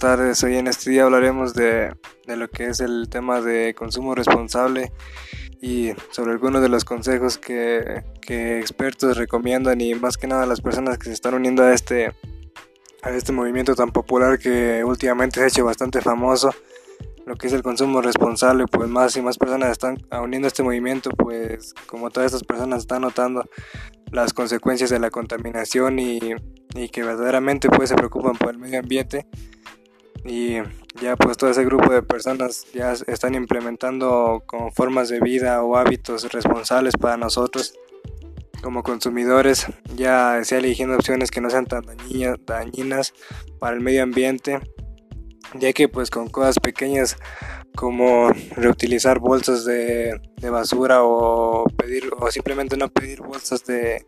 tardes. Hoy en este día hablaremos de, lo que es el tema de consumo responsable y sobre algunos de los consejos que, expertos recomiendan y más que nada las personas que se están uniendo a este, a este movimiento tan popular que últimamente se ha hecho bastante famoso. Lo que es el consumo responsable, pues más y más personas están uniendo a este movimiento, pues como todas estas personas están notando las consecuencias de la contaminación y, que verdaderamente pues se preocupan por el medio ambiente y ya pues todo ese grupo de personas ya están implementando como formas de vida o hábitos responsables para nosotros como consumidores ya sea eligiendo opciones que no sean tan dañinas para el medio ambiente ya que pues con cosas pequeñas como reutilizar bolsas de, basura o pedir o simplemente no pedir bolsas de,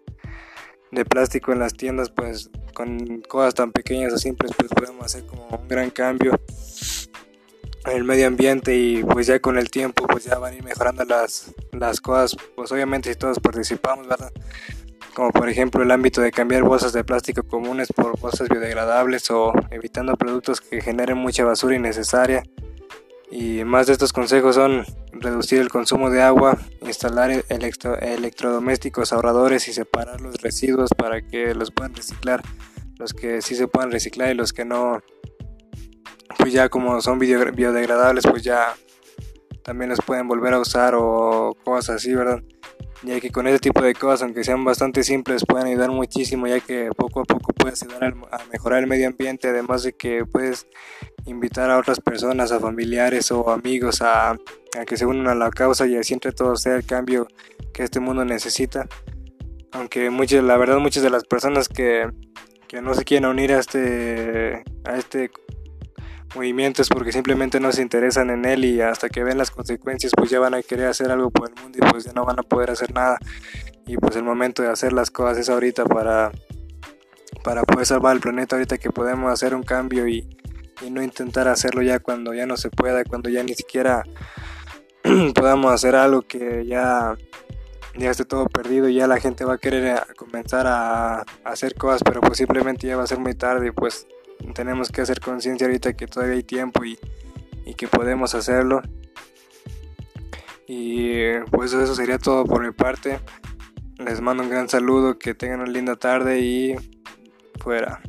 de plástico en las tiendas pues con cosas tan pequeñas o simples pues podemos hacer como un gran cambio en el medio ambiente y pues ya con el tiempo pues ya van a ir mejorando las, las cosas. Pues obviamente si todos participamos verdad como por ejemplo el ámbito de cambiar bolsas de plástico comunes por bolsas biodegradables o evitando productos que generen mucha basura innecesaria. Y más de estos consejos son reducir el consumo de agua, instalar electrodomésticos ahorradores y separar los residuos para que los puedan reciclar, los que sí se puedan reciclar y los que no, pues ya como son biodegradables, pues ya también los pueden volver a usar o cosas así, ¿verdad? Ya que con ese tipo de cosas, aunque sean bastante simples, pueden ayudar muchísimo, ya que poco a poco puedes ayudar a mejorar el medio ambiente, además de que puedes invitar a otras personas, a familiares o amigos a, que se unan a la causa y así entre todos sea el cambio que este mundo necesita. Aunque muchas, la verdad muchas de las personas que, no se quieren unir a este, a este movimiento es porque simplemente no se interesan en él y hasta que ven las consecuencias pues ya van a querer hacer algo por el mundo y pues ya no van a poder hacer nada. Y pues el momento de hacer las cosas es ahorita para, para poder salvar el planeta, ahorita que podemos hacer un cambio y, no intentar hacerlo ya cuando ya no se pueda, cuando ya ni siquiera podamos hacer algo que ya, ya esté todo perdido y ya la gente va a querer eh, comenzar a, hacer cosas, pero pues simplemente ya va a ser muy tarde y pues tenemos que hacer conciencia ahorita que todavía hay tiempo y, y que podemos hacerlo. Y pues eso sería todo por mi parte. Les mando un gran saludo, que tengan una linda tarde y fuera.